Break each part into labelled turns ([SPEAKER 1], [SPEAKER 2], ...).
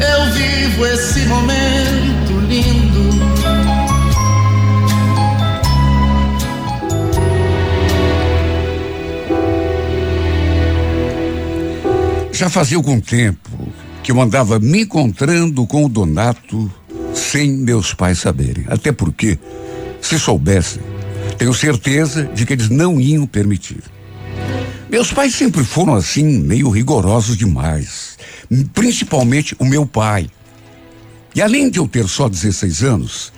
[SPEAKER 1] eu vivo esse momento lindo.
[SPEAKER 2] Já fazia algum tempo que eu andava me encontrando com o Donato sem meus pais saberem. Até porque, se soubessem, tenho certeza de que eles não iam permitir. Meus pais sempre foram assim, meio rigorosos demais. Principalmente o meu pai. E além de eu ter só 16 anos,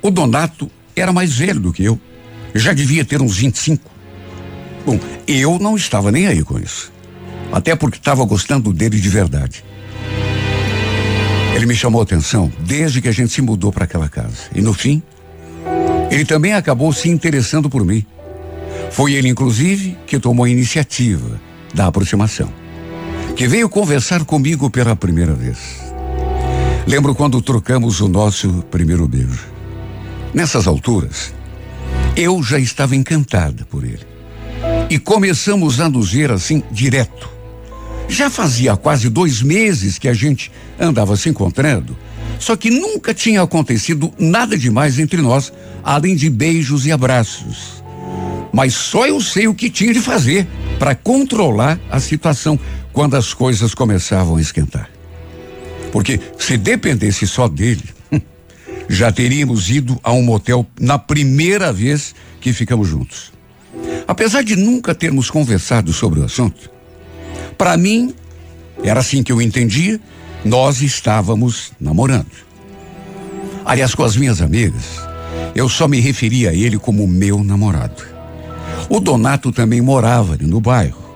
[SPEAKER 2] o Donato era mais velho do que eu. Eu já devia ter uns 25. Bom, eu não estava nem aí com isso. Até porque estava gostando dele de verdade. Ele me chamou a atenção desde que a gente se mudou para aquela casa. E no fim, ele também acabou se interessando por mim. Foi ele, inclusive, que tomou a iniciativa da aproximação. Que veio conversar comigo pela primeira vez. Lembro quando trocamos o nosso primeiro beijo. Nessas alturas, eu já estava encantada por ele. E começamos a nos ver assim direto. Já fazia quase dois meses que a gente andava se encontrando, só que nunca tinha acontecido nada demais entre nós, além de beijos e abraços. Mas só eu sei o que tinha de fazer para controlar a situação quando as coisas começavam a esquentar. Porque se dependesse só dele, já teríamos ido a um motel na primeira vez que ficamos juntos. Apesar de nunca termos conversado sobre o assunto, para mim, era assim que eu entendia, nós estávamos namorando. Aliás, com as minhas amigas, eu só me referia a ele como meu namorado. O Donato também morava ali no bairro,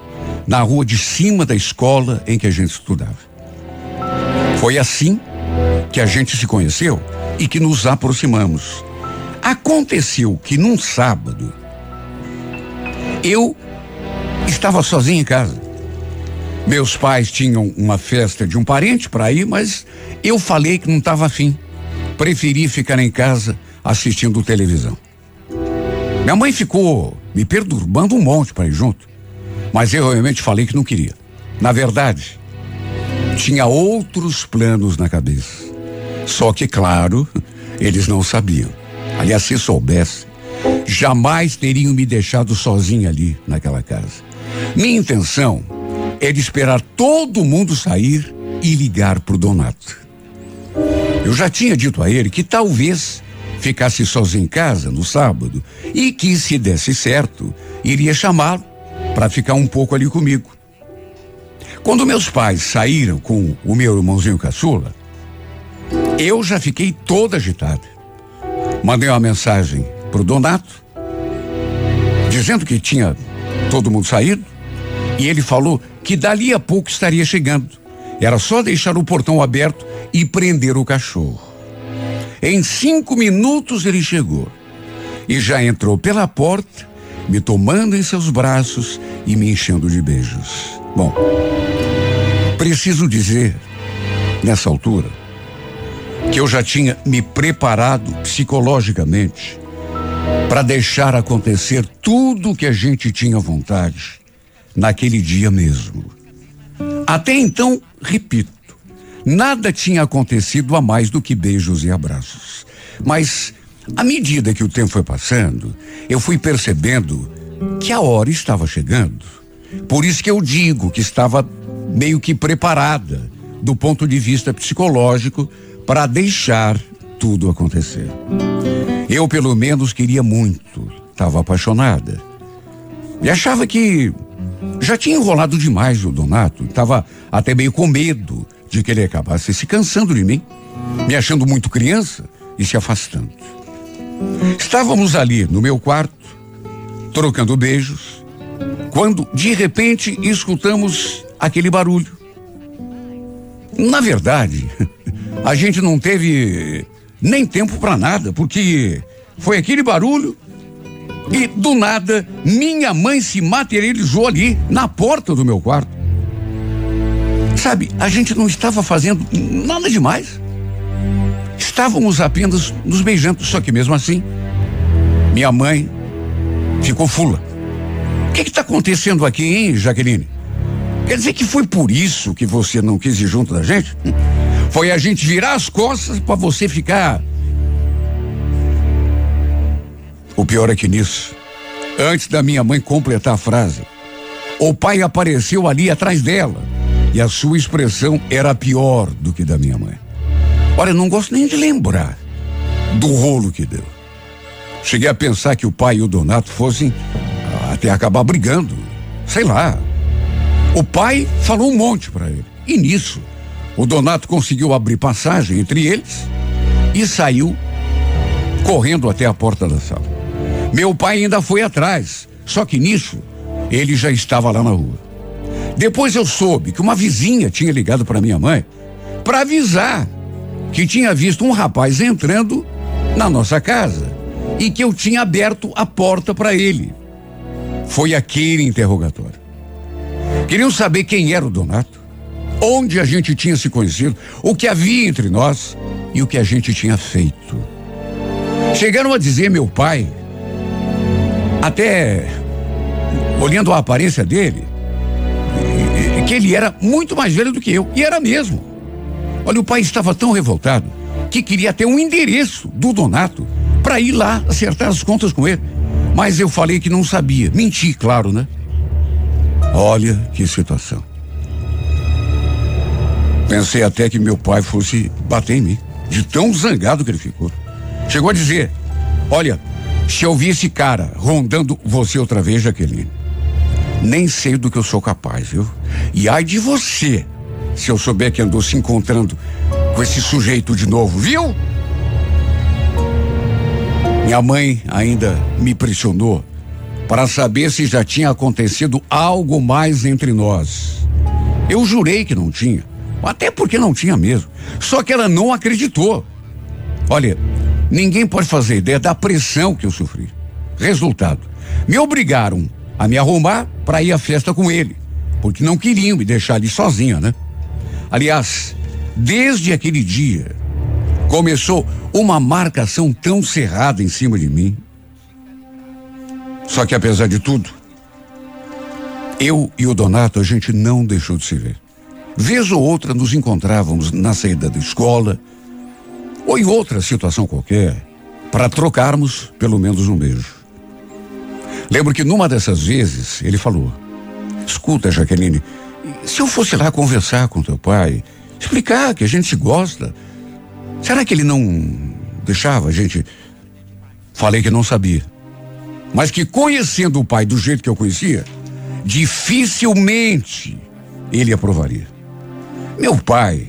[SPEAKER 2] na rua de cima da escola em que a gente estudava. Foi assim que a gente se conheceu e que nos aproximamos. Aconteceu que num sábado, eu estava sozinho em casa. Meus pais tinham uma festa de um parente para ir, mas eu falei que não estava afim. Preferi ficar em casa assistindo televisão. Minha mãe ficou me perturbando um monte para ir junto, mas eu realmente falei que não queria. Na verdade, tinha outros planos na cabeça. Só que, claro, eles não sabiam. Aliás, se soubessem, jamais teriam me deixado sozinho ali naquela casa. Minha intenção era esperar todo mundo sair e ligar pro Donato. Eu já tinha dito a ele que talvez ficasse sozinho em casa no sábado e que, se desse certo, iria chamá-lo para ficar um pouco ali comigo. Quando meus pais saíram com o meu irmãozinho caçula, eu já fiquei toda agitada. Mandei uma mensagem pro Donato, dizendo que tinha todo mundo saído, e ele falou que dali a pouco estaria chegando. Era só deixar o portão aberto e prender o cachorro. Em cinco minutos ele chegou e já entrou pela porta, me tomando em seus braços e me enchendo de beijos. Bom, preciso dizer, nessa altura, que eu já tinha me preparado psicologicamente para deixar acontecer tudo o que a gente tinha vontade naquele dia mesmo. Até então, repito, nada tinha acontecido a mais do que beijos e abraços. Mas, à medida que o tempo foi passando, eu fui percebendo que a hora estava chegando. Por isso que eu digo que estava meio que preparada do ponto de vista psicológico para deixar tudo acontecer. Eu, pelo menos, queria muito, estava apaixonada. E achava que já tinha enrolado demais o Donato, estava até meio com medo de que ele acabasse se cansando de mim, me achando muito criança e se afastando. Estávamos ali no meu quarto, trocando beijos, quando de repente escutamos aquele barulho. Na verdade, a gente não teve nem tempo para nada, porque foi aquele barulho e do nada minha mãe se materializou ali na porta do meu quarto. Sabe, a gente não estava fazendo nada demais. Estávamos apenas nos beijando, só que mesmo assim, minha mãe ficou fula. O que está acontecendo aqui, hein, Jaqueline? Quer dizer que foi por isso que você não quis ir junto da gente? Foi a gente virar as costas para você ficar. O pior é que nisso, antes da minha mãe completar a frase, o pai apareceu ali atrás dela e a sua expressão era pior do que da minha mãe. Olha, não gosto nem de lembrar do rolo que deu. Cheguei a pensar que o pai e o Donato fossem até acabar brigando. Sei lá. O pai falou um monte para ele. E nisso, o Donato conseguiu abrir passagem entre eles e saiu correndo até a porta da sala. Meu pai ainda foi atrás, só que nisso ele já estava lá na rua. Depois eu soube que uma vizinha tinha ligado para minha mãe para avisar que tinha visto um rapaz entrando na nossa casa e que eu tinha aberto a porta para ele. Foi aquele interrogatório. Queriam saber quem era o Donato, onde a gente tinha se conhecido, o que havia entre nós e o que a gente tinha feito. Chegaram a dizer meu pai, até olhando a aparência dele, que ele era muito mais velho do que eu, e era mesmo. Olha, o pai estava tão revoltado que queria ter um endereço do Donato para ir lá acertar as contas com ele. Mas eu falei que não sabia. Menti, claro, né? Olha que situação. Pensei até que meu pai fosse bater em mim, de tão zangado que ele ficou. Chegou a dizer: Olha, se eu vi esse cara rondando você outra vez, Jaqueline, nem sei do que eu sou capaz, viu? E ai de você, se eu souber que andou se encontrando com esse sujeito de novo, viu? Minha mãe ainda me pressionou para saber se já tinha acontecido algo mais entre nós. Eu jurei que não tinha, até porque não tinha mesmo. Só que ela não acreditou. Olha, ninguém pode fazer ideia da pressão que eu sofri. Resultado: me obrigaram a me arrumar para ir à festa com ele, porque não queriam me deixar ali sozinha, né? Aliás, desde aquele dia, começou uma marcação tão cerrada em cima de mim. Só que apesar de tudo, eu e o Donato a gente não deixou de se ver. Vez ou outra nos encontrávamos na saída da escola ou em outra situação qualquer para trocarmos pelo menos um beijo. Lembro que numa dessas vezes ele falou: Escuta, Jaqueline, se eu fosse lá conversar com teu pai, explicar que a gente se gosta, Será que ele não deixava a gente? Falei que não sabia. Mas que conhecendo o pai do jeito que eu conhecia, dificilmente ele aprovaria. Meu pai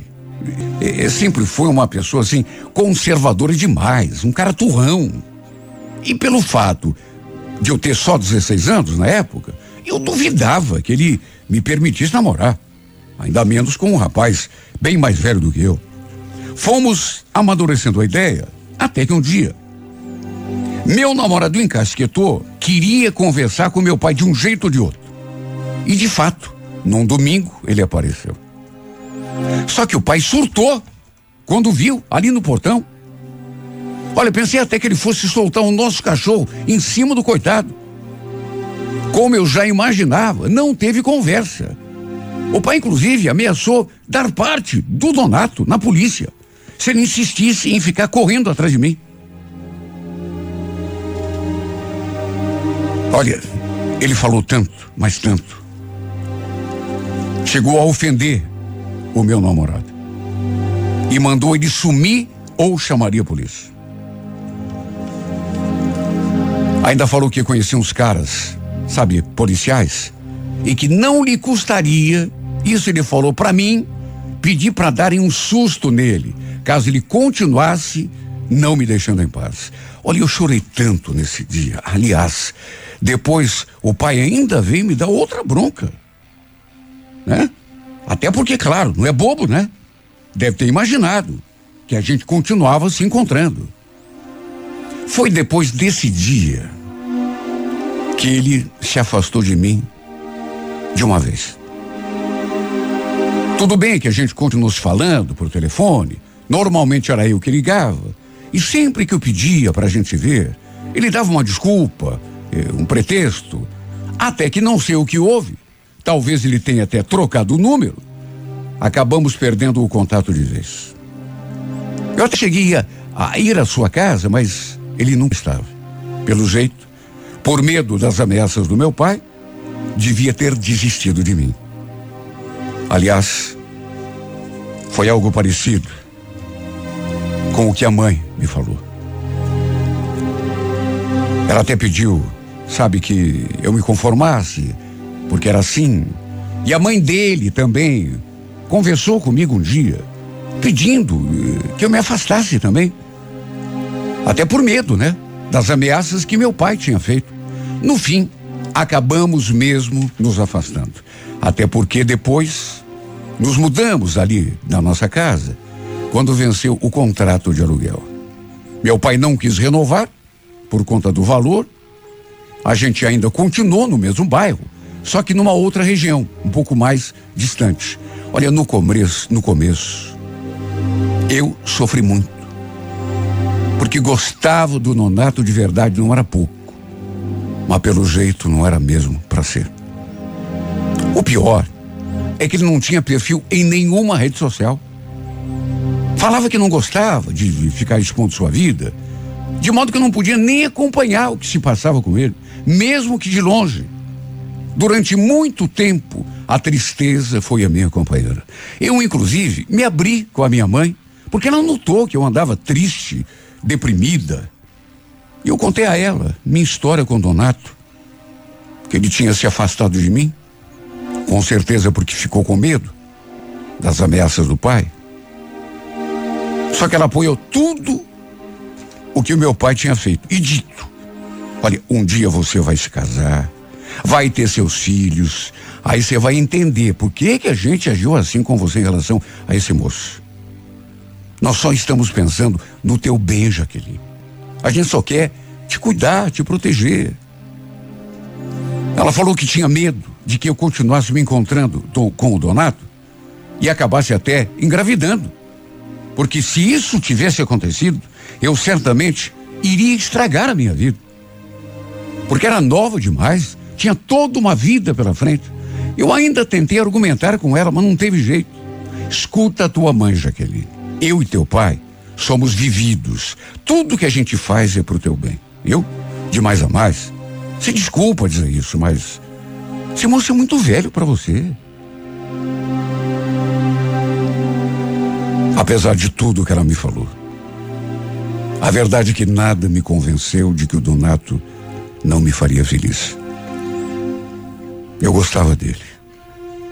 [SPEAKER 2] é, sempre foi uma pessoa assim, conservadora demais, um cara turrão. E pelo fato de eu ter só 16 anos na época, eu duvidava que ele me permitisse namorar. Ainda menos com um rapaz bem mais velho do que eu. Fomos amadurecendo a ideia até que um dia meu namorado encasquetou, queria conversar com meu pai de um jeito ou de outro. E de fato, num domingo ele apareceu. Só que o pai surtou quando viu ali no portão. Olha, pensei até que ele fosse soltar o nosso cachorro em cima do coitado. Como eu já imaginava, não teve conversa. O pai, inclusive, ameaçou dar parte do Donato na polícia se ele insistisse em ficar correndo atrás de mim. Olha, ele falou tanto, mas tanto. Chegou a ofender o meu namorado. E mandou ele sumir ou chamaria a polícia. Ainda falou que conhecia uns caras, sabe, policiais, e que não lhe custaria, isso ele falou para mim, pedir para darem um susto nele, caso ele continuasse não me deixando em paz. Olha, eu chorei tanto nesse dia. Aliás, depois o pai ainda veio me dar outra bronca. Né? Até porque, claro, não é bobo, né? Deve ter imaginado que a gente continuava se encontrando. Foi depois desse dia que ele se afastou de mim de uma vez. Tudo bem que a gente continuou se falando por telefone, normalmente era eu que ligava, e sempre que eu pedia para a gente ver, ele dava uma desculpa, eh, um pretexto, até que não sei o que houve. Talvez ele tenha até trocado o número. Acabamos perdendo o contato de vez. Eu até cheguei a, a ir à sua casa, mas ele nunca estava. Pelo jeito, por medo das ameaças do meu pai, devia ter desistido de mim. Aliás, foi algo parecido com o que a mãe me falou. Ela até pediu, sabe, que eu me conformasse, porque era assim. E a mãe dele também conversou comigo um dia, pedindo eh, que eu me afastasse também. Até por medo, né? Das ameaças que meu pai tinha feito. No fim, acabamos mesmo nos afastando. Até porque depois nos mudamos ali na nossa casa, quando venceu o contrato de aluguel. Meu pai não quis renovar por conta do valor. A gente ainda continuou no mesmo bairro, só que numa outra região, um pouco mais distante. Olha, no começo, no começo, eu sofri muito. Porque gostava do nonato de verdade, não era pouco. Mas pelo jeito não era mesmo para ser. O pior é que ele não tinha perfil em nenhuma rede social. Falava que não gostava de ficar expondo sua vida, de modo que não podia nem acompanhar o que se passava com ele, mesmo que de longe. Durante muito tempo, a tristeza foi a minha companheira. Eu, inclusive, me abri com a minha mãe, porque ela notou que eu andava triste, deprimida. E eu contei a ela minha história com Donato, que ele tinha se afastado de mim, com certeza porque ficou com medo das ameaças do pai. Só que ela apoiou tudo o que o meu pai tinha feito e dito: olha, um dia você vai se casar, vai ter seus filhos, aí você vai entender por que que a gente agiu assim com você em relação a esse moço. Nós só estamos pensando no teu bem, Jaqueline. A gente só quer te cuidar, te proteger. Ela falou que tinha medo de que eu continuasse me encontrando com o Donato e acabasse até engravidando. Porque se isso tivesse acontecido, eu certamente iria estragar a minha vida. Porque era nova demais, tinha toda uma vida pela frente. Eu ainda tentei argumentar com ela, mas não teve jeito. Escuta a tua mãe, Jaqueline. Eu e teu pai somos vividos. Tudo que a gente faz é pro teu bem. Eu, de mais a mais, se desculpa dizer isso, mas esse moço é muito velho para você. Apesar de tudo que ela me falou. A verdade é que nada me convenceu de que o Donato não me faria feliz. Eu gostava dele.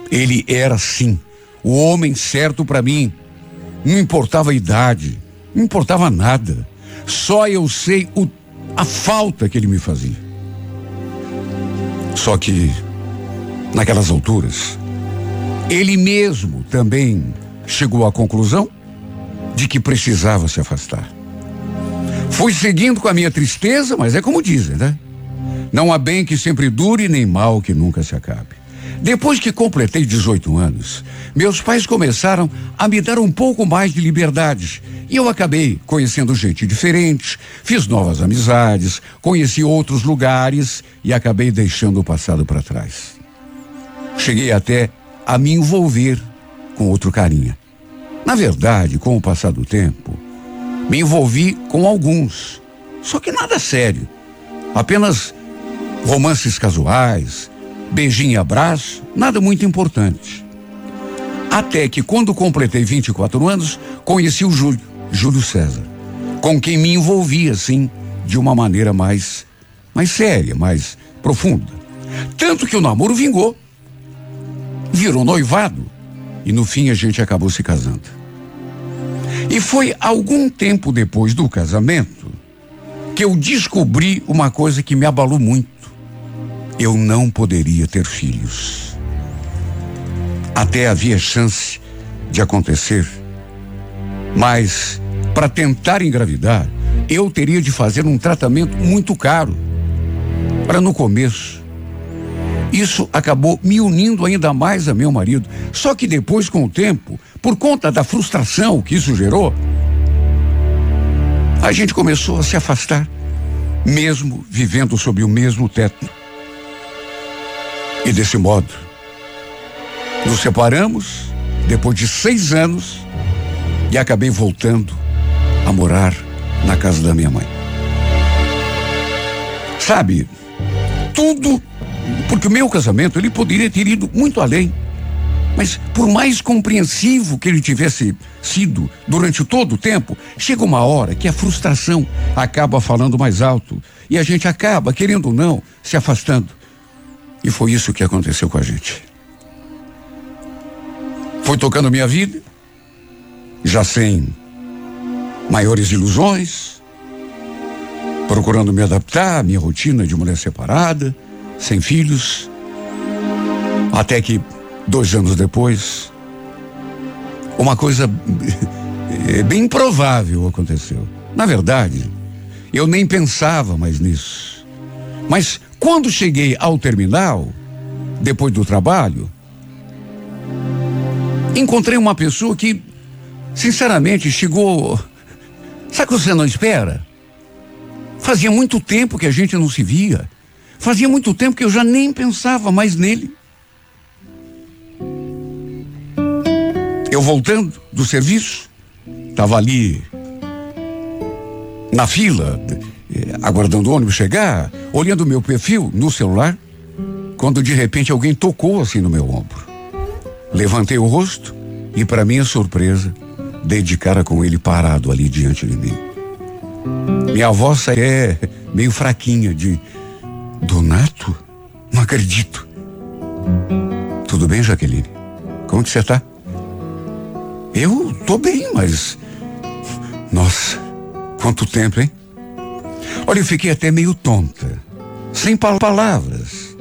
[SPEAKER 2] Ele era, sim, o homem certo para mim. Não importava a idade, não importava nada. Só eu sei o, a falta que ele me fazia. Só que, naquelas alturas, ele mesmo também chegou à conclusão de que precisava se afastar. Fui seguindo com a minha tristeza, mas é como dizem, né? Não há bem que sempre dure, nem mal que nunca se acabe. Depois que completei 18 anos, meus pais começaram a me dar um pouco mais de liberdade. E eu acabei conhecendo gente diferente, fiz novas amizades, conheci outros lugares e acabei deixando o passado para trás. Cheguei até a me envolver com outro carinha. Na verdade, com o passar do tempo, me envolvi com alguns, só que nada sério. Apenas romances casuais, beijinho e abraço, nada muito importante. Até que quando completei 24 anos, conheci o Júlio, Júlio César, com quem me envolvi assim, de uma maneira mais mais séria, mais profunda. Tanto que o namoro vingou. Virou noivado e no fim a gente acabou se casando. E foi algum tempo depois do casamento que eu descobri uma coisa que me abalou muito. Eu não poderia ter filhos. Até havia chance de acontecer, mas para tentar engravidar, eu teria de fazer um tratamento muito caro. Para no começo. Isso acabou me unindo ainda mais a meu marido. Só que depois, com o tempo, por conta da frustração que isso gerou, a gente começou a se afastar, mesmo vivendo sob o mesmo teto. E desse modo, nos separamos depois de seis anos e acabei voltando a morar na casa da minha mãe. Sabe, tudo porque o meu casamento ele poderia ter ido muito além. Mas por mais compreensivo que ele tivesse sido durante todo o tempo, chega uma hora que a frustração acaba falando mais alto e a gente acaba, querendo ou não, se afastando. E foi isso que aconteceu com a gente. Foi tocando minha vida, já sem maiores ilusões, procurando me adaptar à minha rotina de mulher separada, sem filhos, até que dois anos depois, uma coisa bem improvável aconteceu. Na verdade, eu nem pensava mais nisso. Mas quando cheguei ao terminal, depois do trabalho, encontrei uma pessoa que, sinceramente, chegou. Sabe o que você não espera? Fazia muito tempo que a gente não se via. Fazia muito tempo que eu já nem pensava mais nele. Eu voltando do serviço, estava ali na fila, eh, aguardando o ônibus chegar, olhando o meu perfil no celular, quando de repente alguém tocou assim no meu ombro. Levantei o rosto e, para minha surpresa, dei de cara com ele parado ali diante de mim. Minha voz é meio fraquinha de Donato? Não acredito. Tudo bem, Jaqueline? Como que você tá? Eu tô bem, mas. Nossa, quanto tempo, hein? Olha, eu fiquei até meio tonta, sem palavras,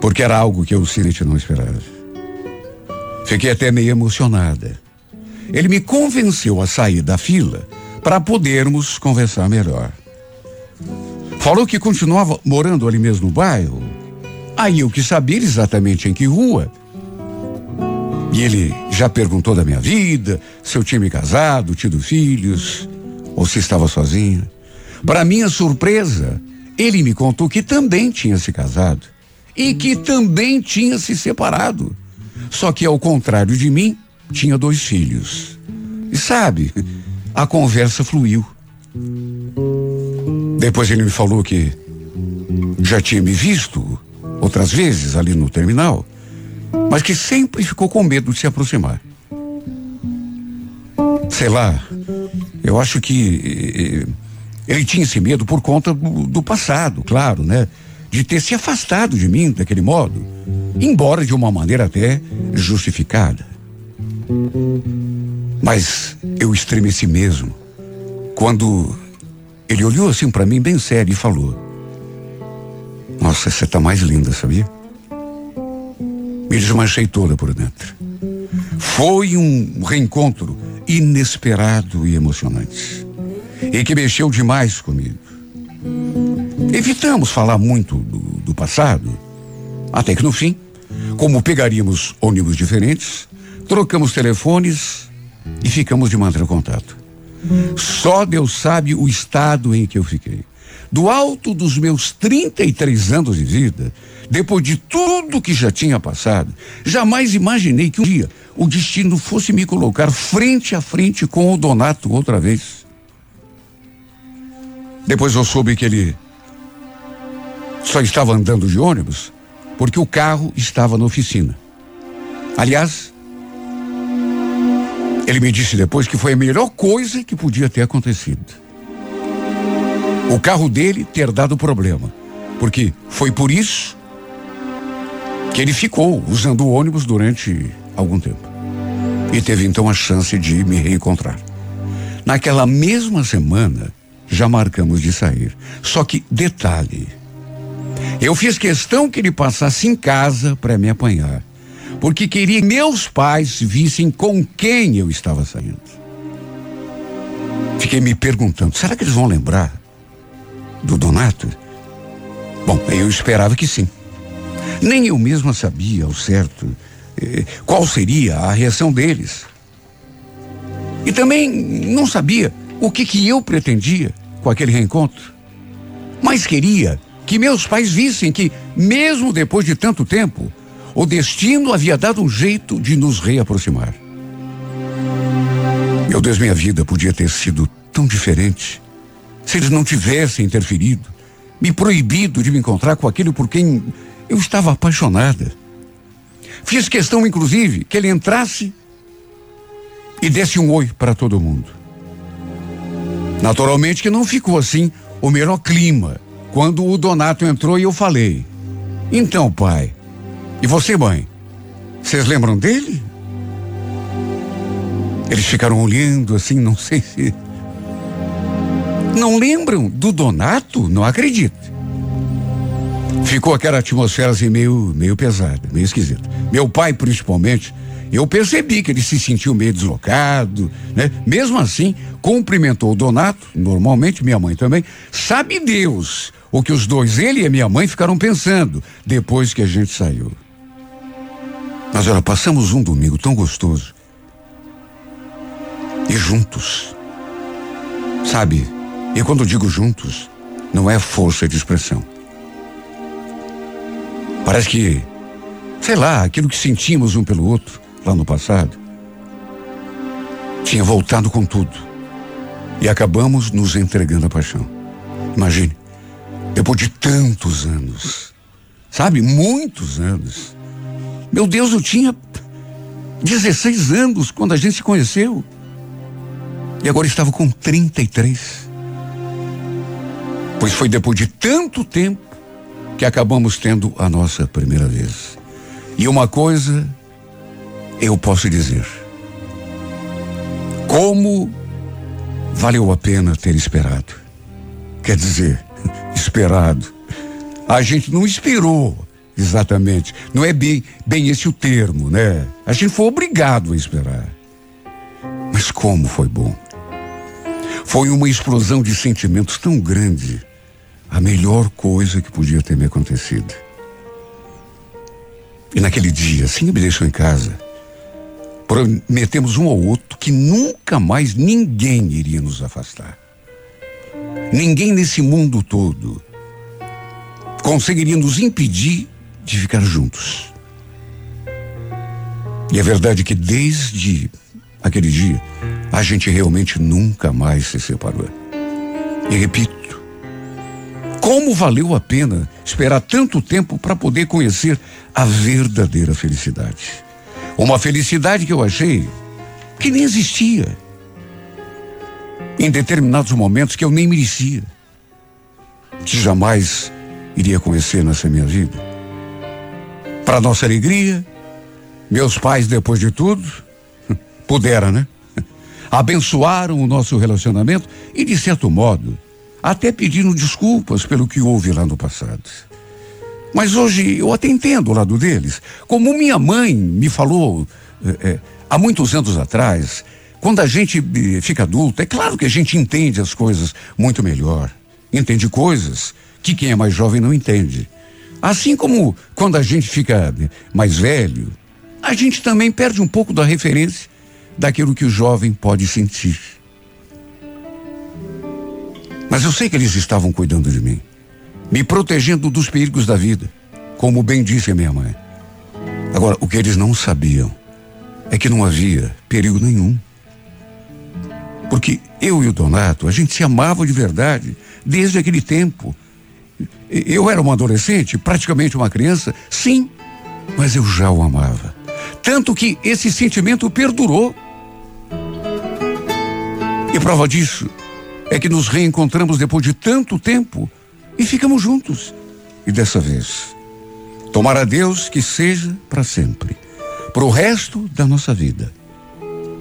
[SPEAKER 2] porque era algo que eu simplesmente não esperava. Fiquei até meio emocionada. Ele me convenceu a sair da fila para podermos conversar melhor. Falou que continuava morando ali mesmo no bairro. Aí eu quis saber exatamente em que rua. E ele já perguntou da minha vida, se eu tinha me casado, tido filhos, ou se estava sozinho. Para minha surpresa, ele me contou que também tinha se casado e que também tinha se separado. Só que, ao contrário de mim, tinha dois filhos. E sabe, a conversa fluiu. Depois ele me falou que já tinha me visto outras vezes ali no terminal, mas que sempre ficou com medo de se aproximar. Sei lá, eu acho que eh, ele tinha esse medo por conta do, do passado, claro, né? De ter se afastado de mim daquele modo embora de uma maneira até justificada. Mas eu estremeci mesmo quando ele olhou assim para mim bem sério e falou: Nossa, você tá mais linda, sabia? Me desmanchei toda por dentro. Foi um reencontro inesperado e emocionante. E que mexeu demais comigo. Evitamos falar muito do, do passado, até que no fim como pegaríamos ônibus diferentes, trocamos telefones e ficamos de manter contato. Só Deus sabe o estado em que eu fiquei. Do alto dos meus 33 anos de vida, depois de tudo que já tinha passado, jamais imaginei que um dia o destino fosse me colocar frente a frente com o Donato outra vez. Depois eu soube que ele só estava andando de ônibus porque o carro estava na oficina. Aliás, ele me disse depois que foi a melhor coisa que podia ter acontecido. O carro dele ter dado problema, porque foi por isso que ele ficou usando o ônibus durante algum tempo. E teve então a chance de me reencontrar. Naquela mesma semana, já marcamos de sair. Só que, detalhe, eu fiz questão que ele passasse em casa para me apanhar, porque queria que meus pais vissem com quem eu estava saindo. Fiquei me perguntando, será que eles vão lembrar do Donato? Bom, eu esperava que sim. Nem eu mesma sabia ao certo eh, qual seria a reação deles. E também não sabia o que, que eu pretendia com aquele reencontro. Mas queria que meus pais vissem que, mesmo depois de tanto tempo, o destino havia dado um jeito de nos reaproximar. Meu Deus, minha vida podia ter sido tão diferente se eles não tivessem interferido, me proibido de me encontrar com aquele por quem eu estava apaixonada. Fiz questão, inclusive, que ele entrasse e desse um oi para todo mundo. Naturalmente que não ficou assim o melhor clima quando o Donato entrou e eu falei: Então, pai, e você, mãe, vocês lembram dele? Eles ficaram olhando assim, não sei se. Não lembram do Donato? Não acredito. Ficou aquela atmosfera assim meio, meio pesada, meio esquisita. Meu pai, principalmente, eu percebi que ele se sentiu meio deslocado, né? Mesmo assim, cumprimentou o Donato, normalmente minha mãe também. Sabe Deus o que os dois, ele e minha mãe, ficaram pensando depois que a gente saiu. Mas olha, passamos um domingo tão gostoso. E juntos. Sabe? E quando digo juntos, não é força de expressão. Parece que, sei lá, aquilo que sentimos um pelo outro lá no passado, tinha voltado com tudo. E acabamos nos entregando à paixão. Imagine, depois de tantos anos, sabe, muitos anos. Meu Deus, eu tinha 16 anos quando a gente se conheceu. E agora estava com 33. Pois foi depois de tanto tempo que acabamos tendo a nossa primeira vez. E uma coisa eu posso dizer. Como valeu a pena ter esperado. Quer dizer, esperado. A gente não esperou exatamente. Não é bem, bem esse o termo, né? A gente foi obrigado a esperar. Mas como foi bom. Foi uma explosão de sentimentos tão grande. A melhor coisa que podia ter me acontecido. E naquele dia, assim me deixou em casa, prometemos um ao outro que nunca mais ninguém iria nos afastar. Ninguém nesse mundo todo conseguiria nos impedir de ficar juntos. E é verdade que desde aquele dia, a gente realmente nunca mais se separou. E repito, como valeu a pena esperar tanto tempo para poder conhecer a verdadeira felicidade? Uma felicidade que eu achei que nem existia. Em determinados momentos que eu nem merecia. Que jamais iria conhecer nessa minha vida. Para nossa alegria, meus pais, depois de tudo, puderam, né? Abençoaram o nosso relacionamento e, de certo modo, até pediram desculpas pelo que houve lá no passado. Mas hoje eu até entendo o lado deles. Como minha mãe me falou é, é, há muitos anos atrás, quando a gente eh, fica adulto, é claro que a gente entende as coisas muito melhor. Entende coisas que quem é mais jovem não entende. Assim como quando a gente fica mais velho, a gente também perde um pouco da referência daquilo que o jovem pode sentir. Mas eu sei que eles estavam cuidando de mim me protegendo dos perigos da vida, como bem disse a minha mãe. Agora, o que eles não sabiam é que não havia perigo nenhum. Porque eu e o Donato, a gente se amava de verdade desde aquele tempo. Eu era uma adolescente, praticamente uma criança, sim, mas eu já o amava. Tanto que esse sentimento perdurou. E prova disso é que nos reencontramos depois de tanto tempo e ficamos juntos. E dessa vez, tomara Deus que seja para sempre, para o resto da nossa vida.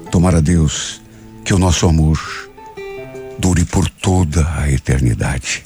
[SPEAKER 2] Tomara Deus que o nosso amor dure por toda a eternidade.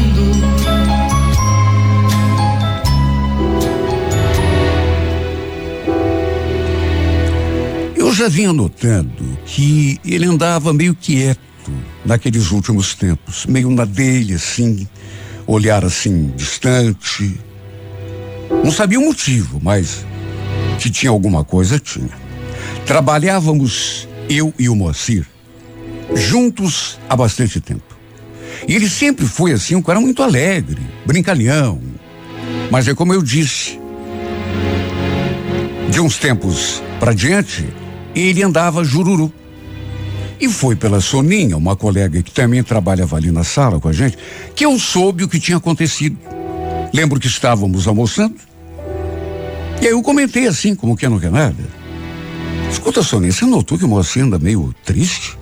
[SPEAKER 2] Já vinha notando que ele andava meio quieto naqueles últimos tempos, meio na dele, assim, olhar assim, distante. Não sabia o motivo, mas que tinha alguma coisa, tinha. Trabalhávamos, eu e o Moacir, juntos há bastante tempo. E ele sempre foi assim, um cara muito alegre, brincalhão. Mas é como eu disse, de uns tempos para diante, ele andava jururu. E foi pela Soninha, uma colega que também trabalhava ali na sala com a gente, que eu soube o que tinha acontecido. Lembro que estávamos almoçando. E aí eu comentei assim, como que não quer nada. Escuta, Soninha, você notou que o mocinho anda meio triste?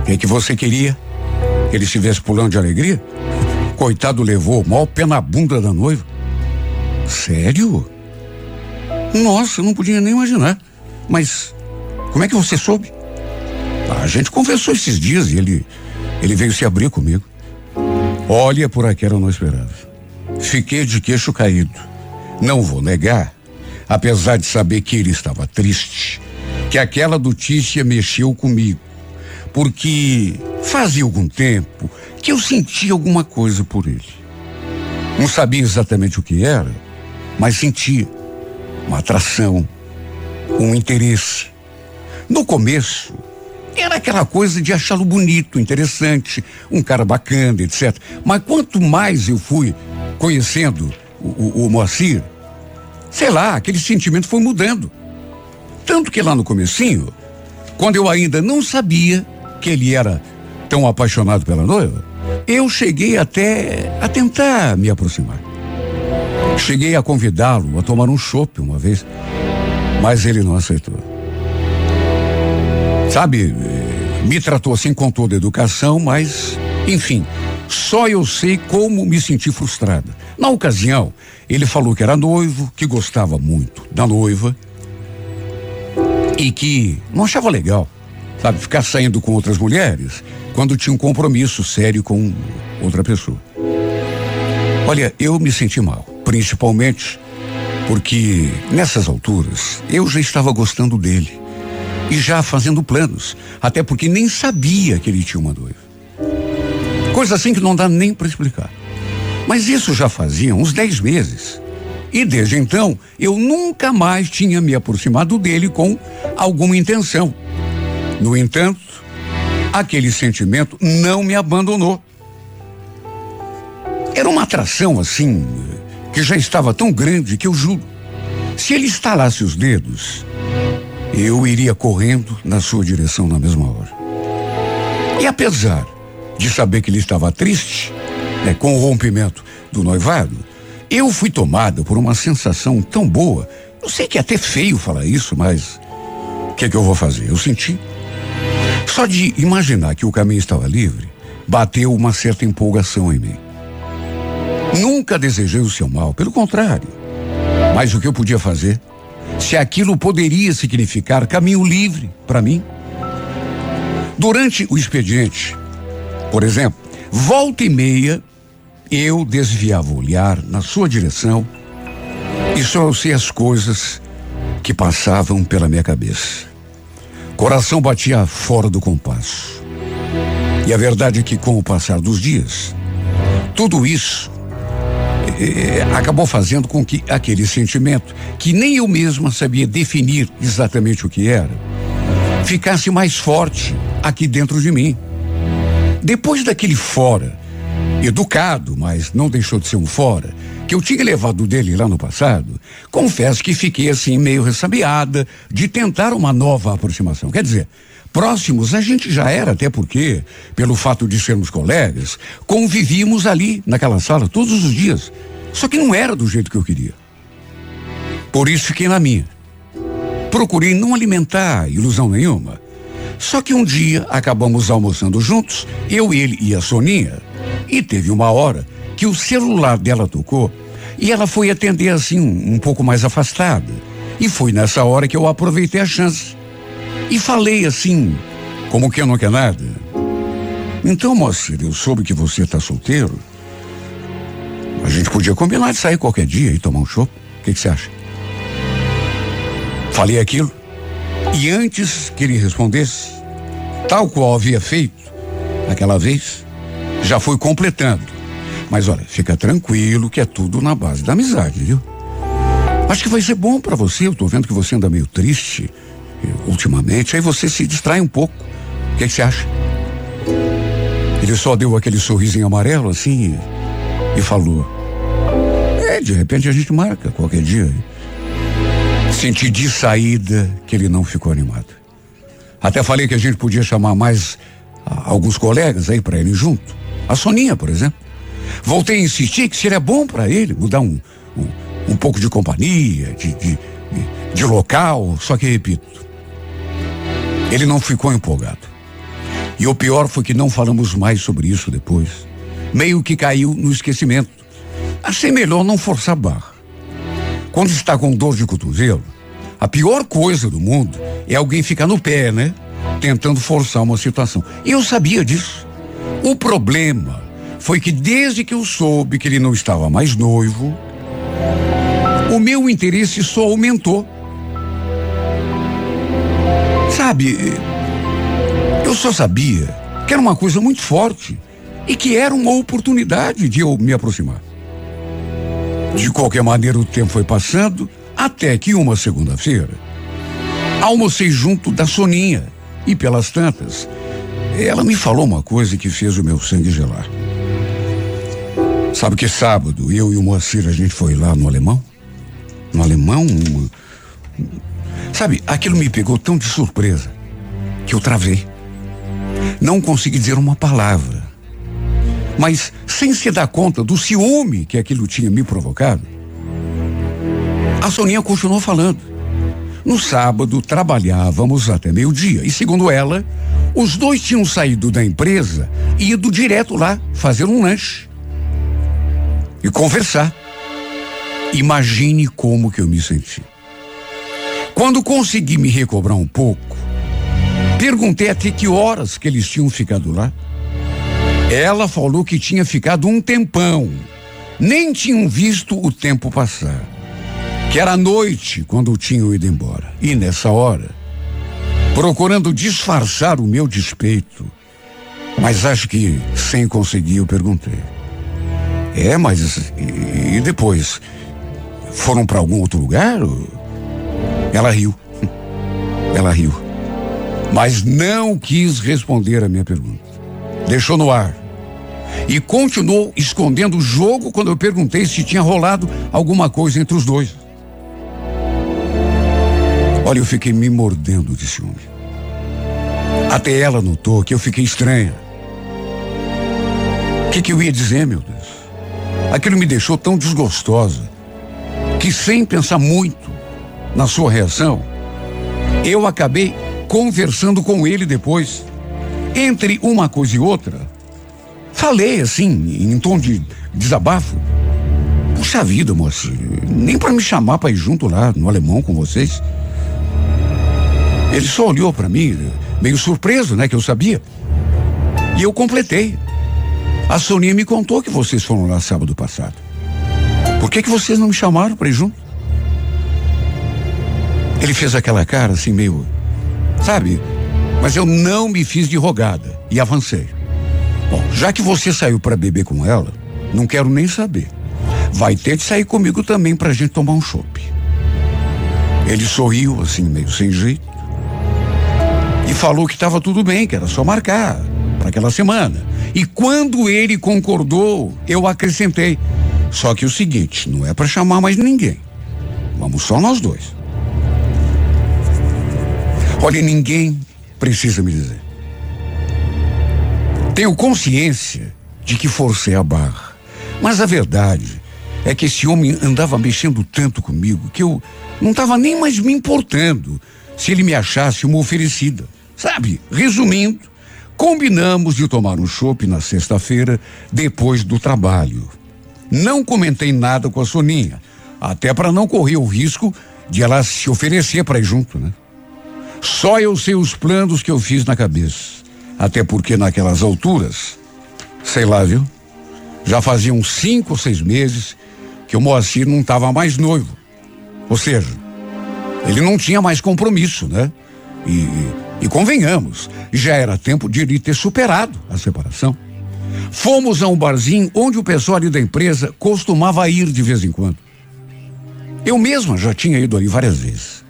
[SPEAKER 2] O que, é que você queria? Que ele estivesse pulando de alegria? Coitado levou o maior pé na bunda da noiva. Sério? Nossa, eu não podia nem imaginar. Mas como é que você soube? A gente conversou esses dias e ele, ele veio se abrir comigo. Olha, por aqui eu não esperava. Fiquei de queixo caído. Não vou negar, apesar de saber que ele estava triste, que aquela notícia mexeu comigo. Porque fazia algum tempo que eu sentia alguma coisa por ele. Não sabia exatamente o que era, mas sentia uma atração, um interesse. No começo, era aquela coisa de achá-lo bonito, interessante, um cara bacana, etc. Mas quanto mais eu fui conhecendo o, o, o Moacir, sei lá, aquele sentimento foi mudando. Tanto que lá no comecinho, quando eu ainda não sabia que ele era tão apaixonado pela noiva, eu cheguei até a tentar me aproximar. Cheguei a convidá-lo a tomar um chopp uma vez, mas ele não aceitou. Sabe, me tratou assim com toda educação, mas, enfim, só eu sei como me senti frustrada. Na ocasião, ele falou que era noivo, que gostava muito da noiva e que não achava legal, sabe, ficar saindo com outras mulheres quando tinha um compromisso sério com outra pessoa. Olha, eu me senti mal, principalmente porque nessas alturas eu já estava gostando dele e já fazendo planos, até porque nem sabia que ele tinha uma noiva. Coisa assim que não dá nem para explicar. Mas isso já fazia uns dez meses. E desde então, eu nunca mais tinha me aproximado dele com alguma intenção. No entanto, aquele sentimento não me abandonou. Era uma atração assim, que já estava tão grande que eu juro, se ele estalasse os dedos, eu iria correndo na sua direção na mesma hora. E apesar de saber que ele estava triste, né, com o rompimento do noivado, eu fui tomada por uma sensação tão boa. Eu sei que é até feio falar isso, mas o que, é que eu vou fazer? Eu senti. Só de imaginar que o caminho estava livre, bateu uma certa empolgação em mim. Nunca desejei o seu mal, pelo contrário. Mas o que eu podia fazer? Se aquilo poderia significar caminho livre para mim? Durante o expediente, por exemplo, volta e meia, eu desviava o olhar na sua direção e só sei as coisas que passavam pela minha cabeça. Coração batia fora do compasso. E a verdade é que, com o passar dos dias, tudo isso eh, acabou fazendo com que aquele sentimento, que nem eu mesma sabia definir exatamente o que era, ficasse mais forte aqui dentro de mim. Depois daquele fora, educado, mas não deixou de ser um fora, que eu tinha levado dele lá no passado, confesso que fiquei assim meio ressabiada de tentar uma nova aproximação. Quer dizer, Próximos a gente já era, até porque, pelo fato de sermos colegas, convivíamos ali naquela sala todos os dias. Só que não era do jeito que eu queria. Por isso fiquei na minha. Procurei não alimentar ilusão nenhuma. Só que um dia acabamos almoçando juntos, eu, ele e a Soninha, e teve uma hora que o celular dela tocou e ela foi atender assim, um, um pouco mais afastada. E foi nessa hora que eu aproveitei a chance. E falei assim, como que eu não quer nada. Então, Moacir, eu soube que você está solteiro. A gente podia combinar de sair qualquer dia e tomar um chopp. O que você acha? Falei aquilo. E antes que ele respondesse, tal qual havia feito aquela vez, já fui completando. Mas olha, fica tranquilo que é tudo na base da amizade, viu? Acho que vai ser bom para você. Eu tô vendo que você anda meio triste ultimamente. Aí você se distrai um pouco. O que, que você acha? Ele só deu aquele sorrisinho amarelo assim e, e falou: É, de repente a gente marca qualquer dia. Senti de saída que ele não ficou animado. Até falei que a gente podia chamar mais ah, alguns colegas aí para ele junto. A Soninha, por exemplo. Voltei a insistir que seria bom para ele mudar um, um, um, pouco de companhia, de, de, de local. Só que, repito, ele não ficou empolgado. E o pior foi que não falamos mais sobre isso depois. Meio que caiu no esquecimento. Achei melhor não forçar a barra. Quando está com dor de cotovelo, a pior coisa do mundo é alguém ficar no pé, né? Tentando forçar uma situação. E eu sabia disso. O problema foi que desde que eu soube que ele não estava mais noivo, o meu interesse só aumentou. Sabe, eu só sabia que era uma coisa muito forte e que era uma oportunidade de eu me aproximar. De qualquer maneira, o tempo foi passando até que uma segunda-feira almocei junto da Soninha e pelas tantas ela me falou uma coisa que fez o meu sangue gelar. Sabe que sábado eu e o Moacir a gente foi lá no alemão? No alemão? Uma... Sabe, aquilo me pegou tão de surpresa que eu travei. Não consegui dizer uma palavra. Mas, sem se dar conta do ciúme que aquilo tinha me provocado, a Soninha continuou falando. No sábado, trabalhávamos até meio-dia e, segundo ela, os dois tinham saído da empresa e ido direto lá fazer um lanche e conversar. Imagine como que eu me senti. Quando consegui me recobrar um pouco, perguntei até que horas que eles tinham ficado lá. Ela falou que tinha ficado um tempão. Nem tinham visto o tempo passar. Que era noite quando tinham ido embora. E nessa hora, procurando disfarçar o meu despeito, mas acho que sem conseguir, eu perguntei. É, mas e, e depois? Foram para algum outro lugar? Ela riu. Ela riu. Mas não quis responder a minha pergunta deixou no ar. E continuou escondendo o jogo quando eu perguntei se tinha rolado alguma coisa entre os dois. Olha, eu fiquei me mordendo de ciúme. Até ela notou que eu fiquei estranha. O que, que eu ia dizer, meu Deus? Aquilo me deixou tão desgostosa que, sem pensar muito na sua reação, eu acabei conversando com ele depois. Entre uma coisa e outra, falei assim, em tom de desabafo. Puxa vida, moça, nem para me chamar para ir junto lá no alemão com vocês. Ele só olhou para mim, meio surpreso, né, que eu sabia. E eu completei. A Soninha me contou que vocês foram lá sábado passado. Por que que vocês não me chamaram para ir junto? Ele fez aquela cara assim meio, sabe, mas eu não me fiz de rogada e avancei. Bom, já que você saiu para beber com ela, não quero nem saber. Vai ter de sair comigo também pra gente tomar um chopp. Ele sorriu assim, meio sem jeito. E falou que estava tudo bem, que era só marcar para aquela semana. E quando ele concordou, eu acrescentei. Só que o seguinte, não é para chamar mais ninguém. Vamos só nós dois. Olha, ninguém precisa me dizer. Tenho consciência de que forcei a barra, mas a verdade é que esse homem andava mexendo tanto comigo que eu não estava nem mais me importando se ele me achasse uma oferecida. Sabe? Resumindo, combinamos de tomar um chopp na sexta-feira depois do trabalho. Não comentei nada com a Soninha, até para não correr o risco de ela se oferecer para ir junto, né? Só eu sei os planos que eu fiz na cabeça. Até porque naquelas alturas, sei lá, viu? Já faziam cinco ou seis meses que o Moacir não estava mais noivo. Ou seja, ele não tinha mais compromisso, né? E, e convenhamos, já era tempo de ele ter superado a separação. Fomos a um barzinho onde o pessoal ali da empresa costumava ir de vez em quando. Eu mesma já tinha ido ali várias vezes.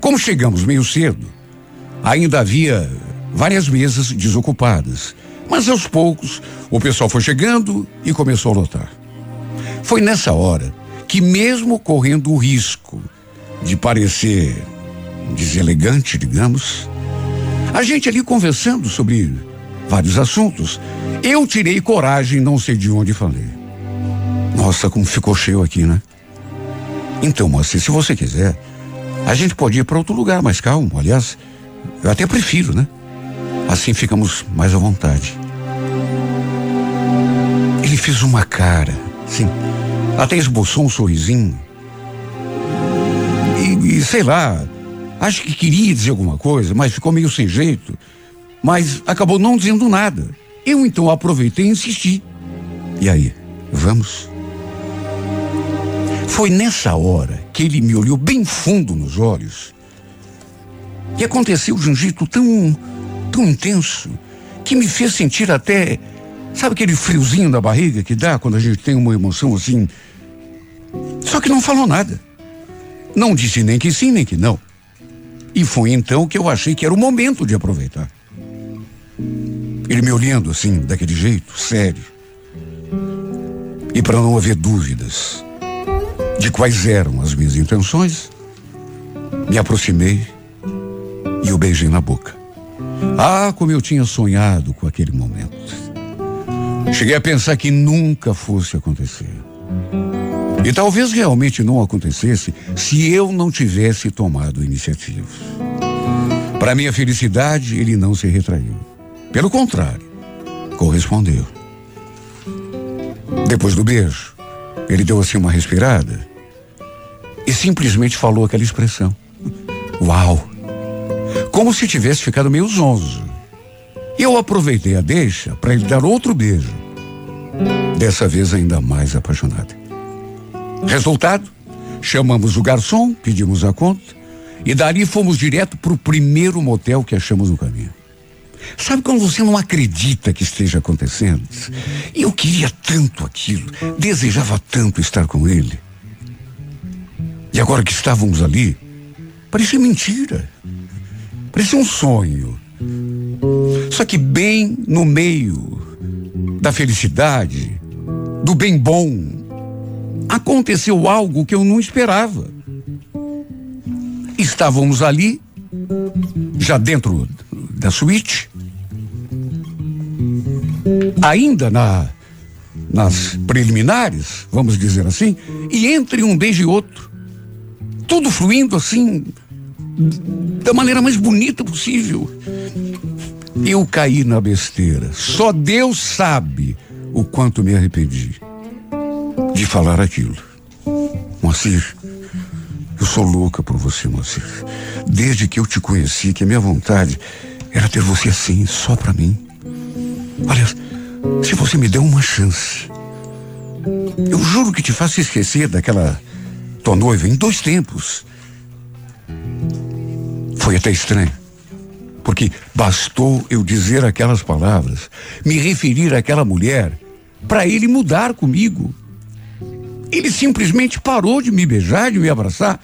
[SPEAKER 2] Como chegamos meio cedo, ainda havia várias mesas desocupadas. Mas aos poucos, o pessoal foi chegando e começou a lotar. Foi nessa hora que, mesmo correndo o risco de parecer deselegante, digamos, a gente ali conversando sobre vários assuntos, eu tirei coragem, não sei de onde falei. Nossa, como ficou cheio aqui, né? Então, moça, se você quiser, a gente pode ir para outro lugar mais calmo. Aliás, eu até prefiro, né? Assim ficamos mais à vontade. Ele fez uma cara, sim, até esboçou um sorrisinho. E, e sei lá, acho que queria dizer alguma coisa, mas ficou meio sem jeito. Mas acabou não dizendo nada. Eu então aproveitei e insisti. E aí, vamos? Foi nessa hora que ele me olhou bem fundo nos olhos. E aconteceu de um jeito tão, tão intenso, que me fez sentir até, sabe aquele friozinho na barriga que dá quando a gente tem uma emoção assim? Só que não falou nada. Não disse nem que sim, nem que não. E foi então que eu achei que era o momento de aproveitar. Ele me olhando assim, daquele jeito, sério. E para não haver dúvidas, de quais eram as minhas intenções, me aproximei e o beijei na boca. Ah, como eu tinha sonhado com aquele momento. Cheguei a pensar que nunca fosse acontecer. E talvez realmente não acontecesse se eu não tivesse tomado iniciativa. Para minha felicidade, ele não se retraiu. Pelo contrário, correspondeu. Depois do beijo, ele deu assim uma respirada e simplesmente falou aquela expressão. Uau! Como se tivesse ficado meio zonzo. Eu aproveitei a deixa para ele dar outro beijo. Dessa vez ainda mais apaixonado. Resultado? Chamamos o garçom, pedimos a conta e dali fomos direto para o primeiro motel que achamos no caminho. Sabe quando você não acredita que esteja acontecendo? Eu queria tanto aquilo, desejava tanto estar com ele. E agora que estávamos ali, parecia mentira. Parecia um sonho. Só que bem no meio da felicidade, do bem bom, aconteceu algo que eu não esperava. Estávamos ali, já dentro da suíte, ainda na nas preliminares, vamos dizer assim, e entre um beijo e outro, tudo fluindo assim, da maneira mais bonita possível. Eu caí na besteira. Só Deus sabe o quanto me arrependi de falar aquilo. Moacir, eu sou louca por você, Moacir. Desde que eu te conheci, que a minha vontade era ter você assim, só para mim. Olha, se você me der uma chance, eu juro que te faço esquecer daquela tua noiva em dois tempos. Foi até estranho, porque bastou eu dizer aquelas palavras, me referir àquela mulher, para ele mudar comigo. Ele simplesmente parou de me beijar, de me abraçar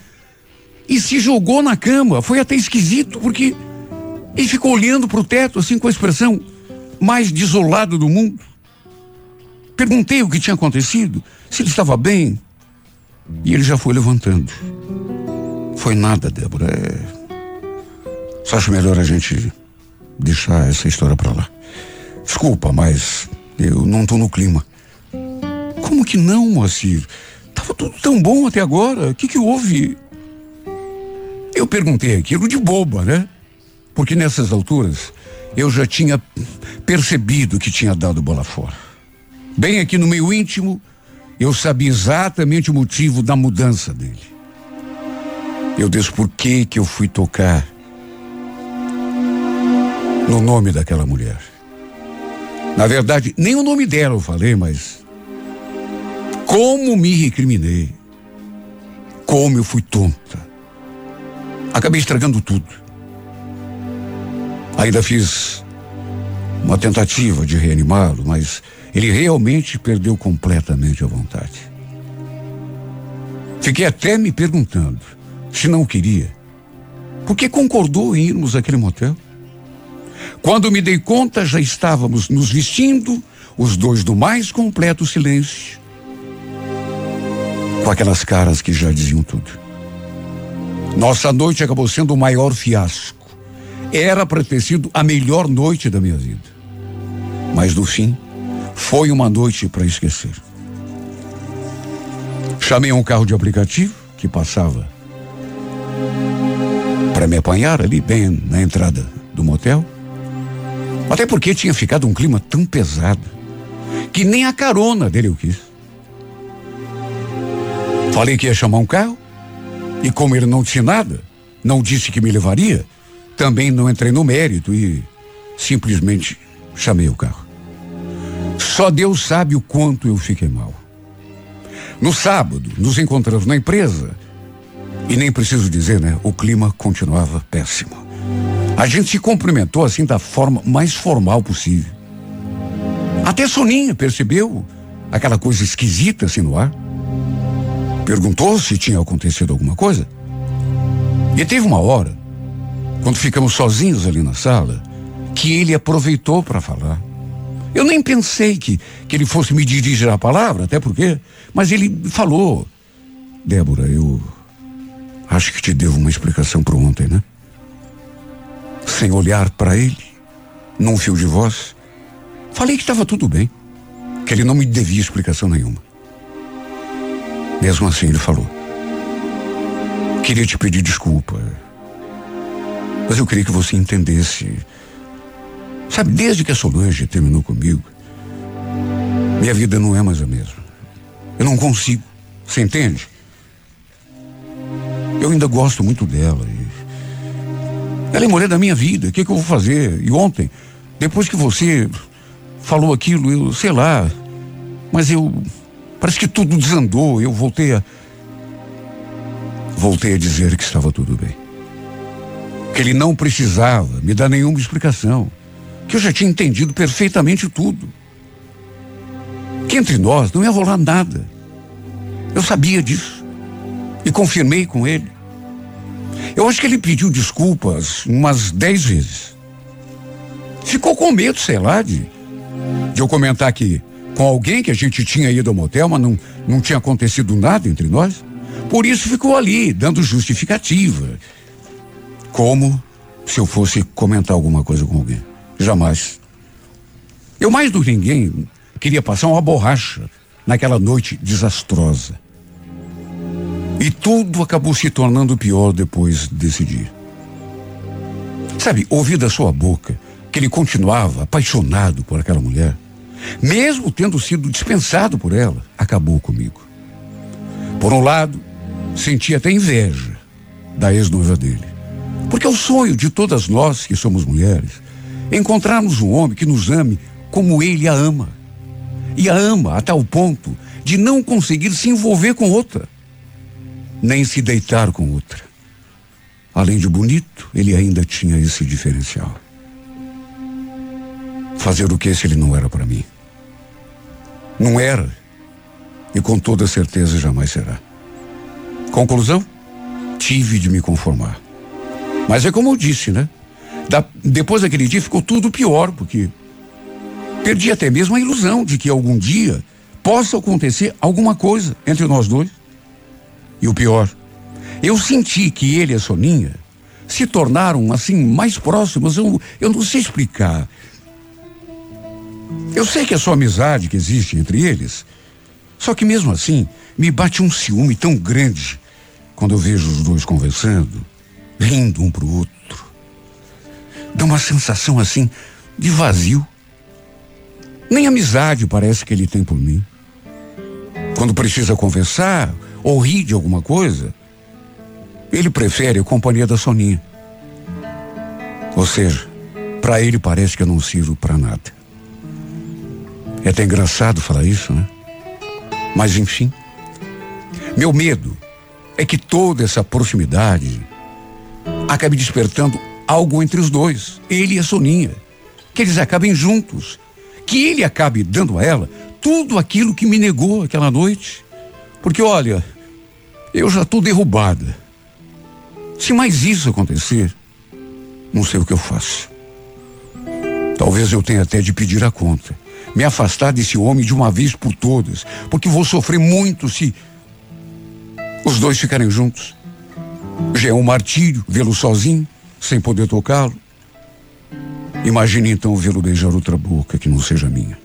[SPEAKER 2] e se jogou na cama. Foi até esquisito, porque ele ficou olhando para o teto, assim, com a expressão mais desolada do mundo. Perguntei o que tinha acontecido, se ele estava bem, e ele já foi levantando. Foi nada, Débora. É... Só acho melhor a gente deixar essa história para lá. Desculpa, mas eu não tô no clima. Como que não, Moacir? Tava tudo tão bom até agora. O que que houve? Eu perguntei aquilo de boba, né? Porque nessas alturas eu já tinha percebido que tinha dado bola fora. Bem aqui no meio íntimo, eu sabia exatamente o motivo da mudança dele. Eu disse por que que eu fui tocar no nome daquela mulher. Na verdade, nem o nome dela eu falei, mas como me recriminei. Como eu fui tonta. Acabei estragando tudo. Ainda fiz uma tentativa de reanimá-lo, mas ele realmente perdeu completamente a vontade. Fiquei até me perguntando se não queria, por que concordou em irmos àquele motel? Quando me dei conta, já estávamos nos vestindo, os dois do mais completo silêncio, com aquelas caras que já diziam tudo. Nossa noite acabou sendo o maior fiasco. Era para ter sido a melhor noite da minha vida. Mas no fim, foi uma noite para esquecer. Chamei um carro de aplicativo que passava para me apanhar ali bem na entrada do motel. Até porque tinha ficado um clima tão pesado que nem a carona dele eu quis. Falei que ia chamar um carro e como ele não disse nada, não disse que me levaria, também não entrei no mérito e simplesmente chamei o carro. Só Deus sabe o quanto eu fiquei mal. No sábado, nos encontramos na empresa e nem preciso dizer, né? O clima continuava péssimo. A gente se cumprimentou assim da forma mais formal possível. Até Soninha percebeu aquela coisa esquisita assim no ar. Perguntou se tinha acontecido alguma coisa. E teve uma hora, quando ficamos sozinhos ali na sala, que ele aproveitou para falar. Eu nem pensei que, que ele fosse me dirigir a palavra, até porque, mas ele falou. Débora, eu acho que te devo uma explicação para ontem, né? Sem olhar para ele, num fio de voz, falei que estava tudo bem, que ele não me devia explicação nenhuma. Mesmo assim, ele falou: Queria te pedir desculpa. Mas eu queria que você entendesse. Sabe, desde que a Solange terminou comigo, minha vida não é mais a mesma. Eu não consigo. Você entende? Eu ainda gosto muito dela. ela é mulher da minha vida. O que, que eu vou fazer? E ontem, depois que você falou aquilo, eu sei lá. Mas eu Parece que tudo desandou. Eu voltei a. Voltei a dizer que estava tudo bem. Que ele não precisava me dar nenhuma explicação. Que eu já tinha entendido perfeitamente tudo. Que entre nós não ia rolar nada. Eu sabia disso. E confirmei com ele. Eu acho que ele pediu desculpas umas dez vezes. Ficou com medo, sei lá, de, de eu comentar que com alguém que a gente tinha ido ao motel, mas não, não tinha acontecido nada entre nós. Por isso ficou ali, dando justificativa. Como se eu fosse comentar alguma coisa com alguém. Jamais. Eu, mais do que ninguém, queria passar uma borracha naquela noite desastrosa. E tudo acabou se tornando pior depois desse dia. Sabe, ouvir da sua boca que ele continuava apaixonado por aquela mulher mesmo tendo sido dispensado por ela, acabou comigo. Por um lado, senti até inveja da ex-noiva dele. Porque é o sonho de todas nós que somos mulheres encontrarmos um homem que nos ame como ele a ama. E a ama a tal ponto de não conseguir se envolver com outra, nem se deitar com outra. Além de bonito, ele ainda tinha esse diferencial. Fazer o que se ele não era para mim? Não era. E com toda certeza jamais será. Conclusão? Tive de me conformar. Mas é como eu disse, né? Da, depois daquele dia ficou tudo pior, porque perdi até mesmo a ilusão de que algum dia possa acontecer alguma coisa entre nós dois. E o pior, eu senti que ele e a Soninha se tornaram assim mais próximos. Eu, eu não sei explicar. Eu sei que é só amizade que existe entre eles. Só que mesmo assim, me bate um ciúme tão grande quando eu vejo os dois conversando, rindo um pro outro. Dá uma sensação assim de vazio. Nem amizade parece que ele tem por mim. Quando precisa conversar ou rir de alguma coisa, ele prefere a companhia da Soninha. Ou seja, para ele parece que eu não sirvo para nada. É até engraçado falar isso, né? Mas enfim. Meu medo é que toda essa proximidade acabe despertando algo entre os dois, ele e a Soninha. Que eles acabem juntos. Que ele acabe dando a ela tudo aquilo que me negou aquela noite. Porque olha, eu já estou derrubada. Se mais isso acontecer, não sei o que eu faço. Talvez eu tenha até de pedir a conta. Me afastar desse homem de uma vez por todas. Porque vou sofrer muito se os dois ficarem juntos. Já é um martírio vê-lo sozinho, sem poder tocá-lo. Imagine então vê-lo beijar outra boca que não seja minha.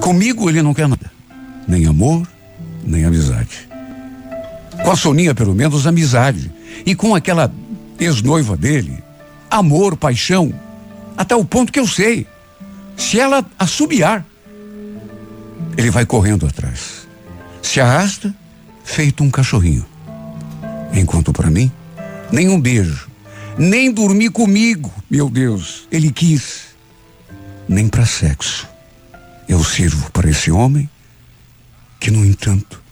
[SPEAKER 2] Comigo ele não quer nada. Nem amor, nem amizade. Com a Soninha, pelo menos, amizade. E com aquela ex-noiva dele, amor, paixão. Até o ponto que eu sei. Se ela assobiar, ele vai correndo atrás. Se arrasta, feito um cachorrinho. Enquanto para mim, nem um beijo, nem dormir comigo, meu Deus, ele quis, nem para sexo. Eu sirvo para esse homem que, no entanto,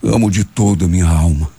[SPEAKER 2] amo de toda a minha alma.